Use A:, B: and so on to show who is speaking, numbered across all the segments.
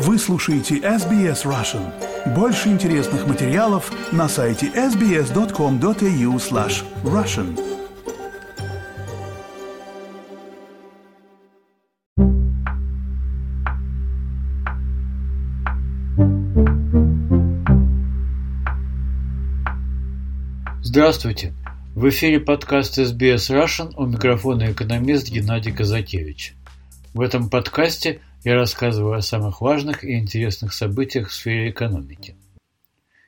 A: Вы слушаете SBS Russian. Больше интересных материалов на сайте sbs.com.au slash russian.
B: Здравствуйте! В эфире подкаст SBS Russian у микрофона экономист Геннадий Казакевич. В этом подкасте я рассказываю о самых важных и интересных событиях в сфере экономики.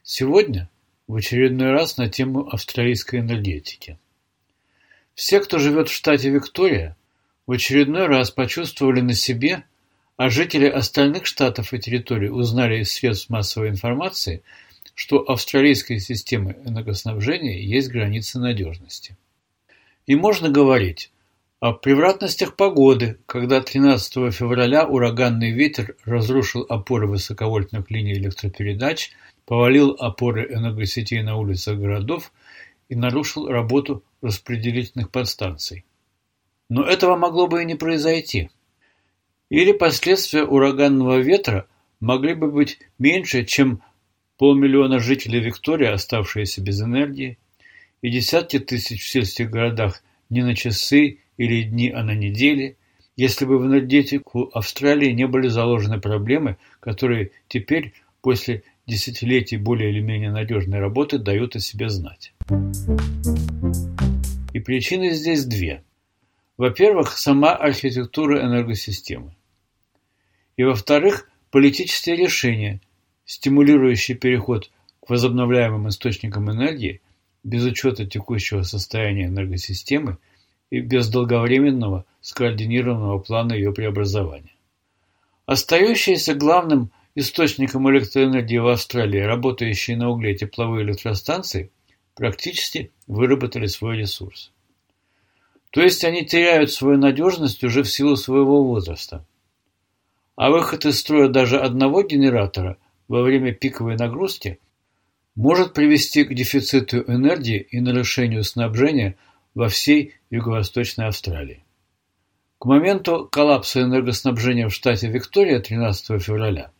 B: Сегодня в очередной раз на тему австралийской энергетики. Все, кто живет в штате Виктория, в очередной раз почувствовали на себе, а жители остальных штатов и территорий узнали из средств массовой информации – что австралийской системы энергоснабжения есть границы надежности. И можно говорить о превратностях погоды, когда 13 февраля ураганный ветер разрушил опоры высоковольтных линий электропередач, повалил опоры энергосетей на улицах городов и нарушил работу распределительных подстанций. Но этого могло бы и не произойти. Или последствия ураганного ветра могли бы быть меньше, чем полмиллиона жителей Виктории, оставшиеся без энергии, и десятки тысяч в сельских городах не на часы или дни, а на недели, если бы в энергетику Австралии не были заложены проблемы, которые теперь, после десятилетий более или менее надежной работы, дают о себе знать. И причины здесь две. Во-первых, сама архитектура энергосистемы. И во-вторых, политические решения, стимулирующий переход к возобновляемым источникам энергии без учета текущего состояния энергосистемы и без долговременного скоординированного плана ее преобразования. Остающиеся главным источником электроэнергии в Австралии, работающие на угле тепловые электростанции, практически выработали свой ресурс. То есть они теряют свою надежность уже в силу своего возраста. А выход из строя даже одного генератора – во время пиковой нагрузки может привести к дефициту энергии и нарушению снабжения во всей Юго-Восточной Австралии. К моменту коллапса энергоснабжения в штате Виктория 13 февраля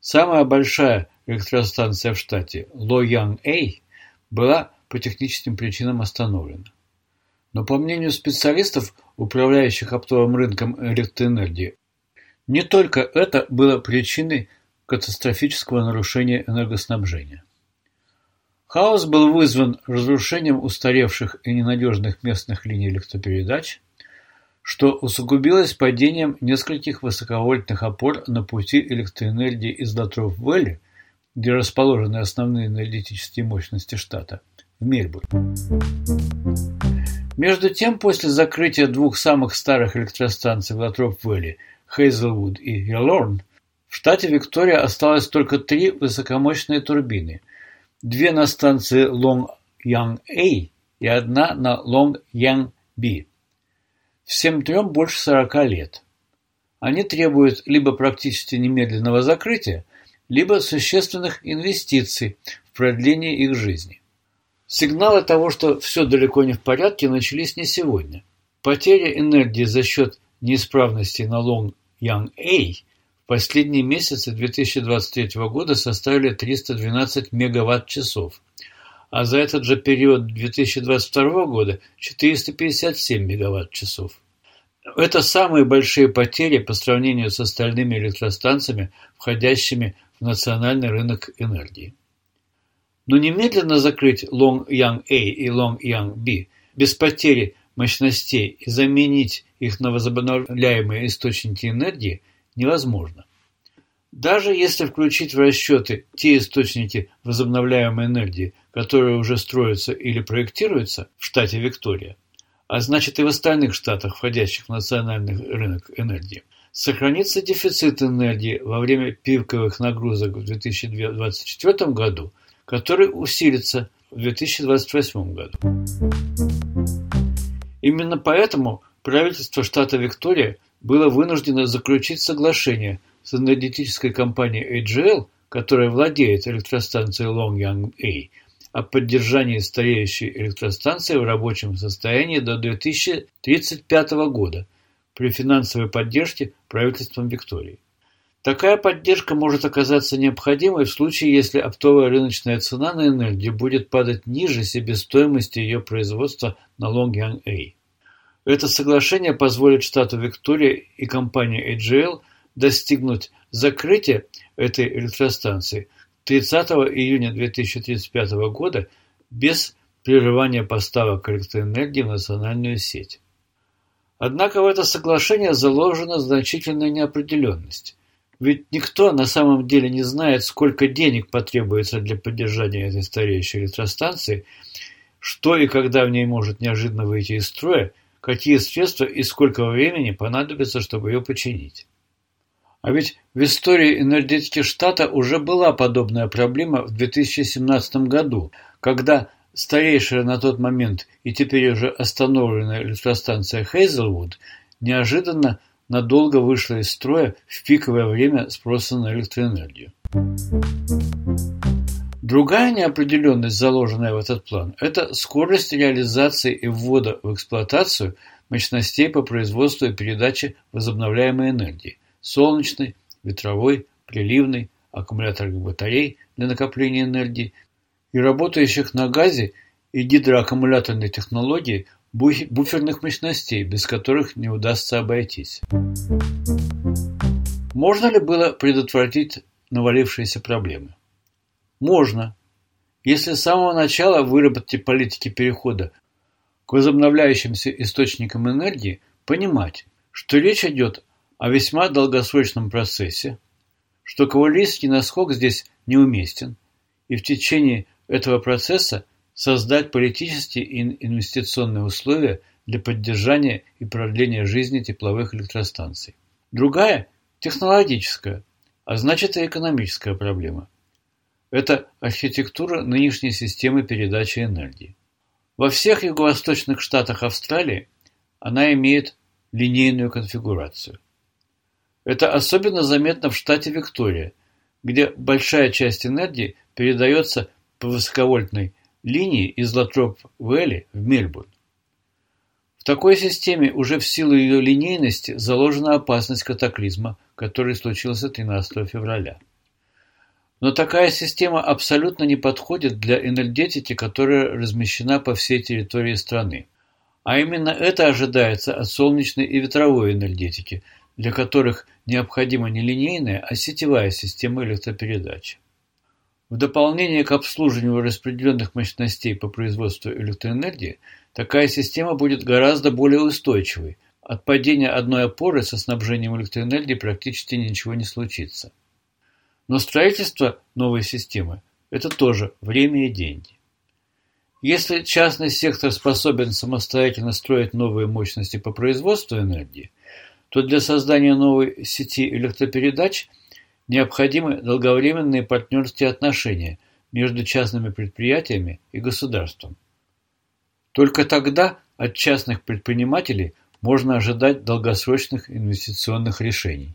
B: самая большая электростанция в штате Лоянг-Эй была по техническим причинам остановлена. Но по мнению специалистов, управляющих оптовым рынком электроэнергии, не только это было причиной катастрофического нарушения энергоснабжения. Хаос был вызван разрушением устаревших и ненадежных местных линий электропередач, что усугубилось падением нескольких высоковольтных опор на пути электроэнергии из Латров-Вэлли, где расположены основные энергетические мощности штата, в Мельбурн. Между тем, после закрытия двух самых старых электростанций в Латроп-Вэлли, Хейзелвуд и Ялорн, в штате Виктория осталось только три высокомощные турбины, две на станции Лой-Янг-А и одна на Лой-Янг-Б. Всем трем больше сорока лет. Они требуют либо практически немедленного закрытия, либо существенных инвестиций в продление их жизни. Сигналы того, что все далеко не в порядке, начались не сегодня. Потеря энергии за счет неисправности на Лонг-Янг-А Последние месяцы 2023 года составили 312 мегаватт-часов, а за этот же период 2022 года 457 мегаватт-часов. Это самые большие потери по сравнению с остальными электростанциями, входящими в национальный рынок энергии. Но немедленно закрыть Long Yang A и Long Yang B без потери мощностей и заменить их на возобновляемые источники энергии невозможно. Даже если включить в расчеты те источники возобновляемой энергии, которые уже строятся или проектируются в штате Виктория, а значит и в остальных штатах, входящих в национальный рынок энергии, сохранится дефицит энергии во время пиковых нагрузок в 2024 году, который усилится в 2028 году. Именно поэтому правительство штата Виктория было вынуждено заключить соглашение с энергетической компанией AGL, которая владеет электростанцией Longyan A, о поддержании стареющей электростанции в рабочем состоянии до 2035 года при финансовой поддержке правительством Виктории. Такая поддержка может оказаться необходимой в случае, если оптовая рыночная цена на энергию будет падать ниже себестоимости ее производства на Лонг-Янг-Эй. Это соглашение позволит штату Виктория и компании AGL достигнуть закрытия этой электростанции 30 июня 2035 года без прерывания поставок электроэнергии в национальную сеть. Однако в это соглашение заложена значительная неопределенность. Ведь никто на самом деле не знает, сколько денег потребуется для поддержания этой стареющей электростанции, что и когда в ней может неожиданно выйти из строя, какие средства и сколько времени понадобится, чтобы ее починить. А ведь в истории энергетики штата уже была подобная проблема в 2017 году, когда старейшая на тот момент и теперь уже остановленная электростанция Хейзелвуд неожиданно надолго вышла из строя в пиковое время спроса на электроэнергию. Другая неопределенность, заложенная в этот план, это скорость реализации и ввода в эксплуатацию мощностей по производству и передаче возобновляемой энергии – солнечной, ветровой, приливной, аккумуляторных батарей для накопления энергии и работающих на газе и гидроаккумуляторной технологии буферных мощностей, без которых не удастся обойтись. Можно ли было предотвратить навалившиеся проблемы? Можно, если с самого начала выработать политики перехода к возобновляющимся источникам энергии, понимать, что речь идет о весьма долгосрочном процессе, что кавалерийский наскок здесь неуместен, и в течение этого процесса создать политические и инвестиционные условия для поддержания и продления жизни тепловых электростанций. Другая – технологическая, а значит и экономическая проблема. Это архитектура нынешней системы передачи энергии. Во всех юго-восточных штатах Австралии она имеет линейную конфигурацию. Это особенно заметно в штате Виктория, где большая часть энергии передается по высоковольтной линии из Латроп-Вэлли в Мельбурн. В такой системе уже в силу ее линейности заложена опасность катаклизма, который случился 13 февраля. Но такая система абсолютно не подходит для энергетики, которая размещена по всей территории страны. А именно это ожидается от солнечной и ветровой энергетики, для которых необходима не линейная, а сетевая система электропередачи. В дополнение к обслуживанию распределенных мощностей по производству электроэнергии, такая система будет гораздо более устойчивой. От падения одной опоры со снабжением электроэнергии практически ничего не случится. Но строительство новой системы – это тоже время и деньги. Если частный сектор способен самостоятельно строить новые мощности по производству энергии, то для создания новой сети электропередач – Необходимы долговременные партнерские отношения между частными предприятиями и государством. Только тогда от частных предпринимателей можно ожидать долгосрочных инвестиционных решений.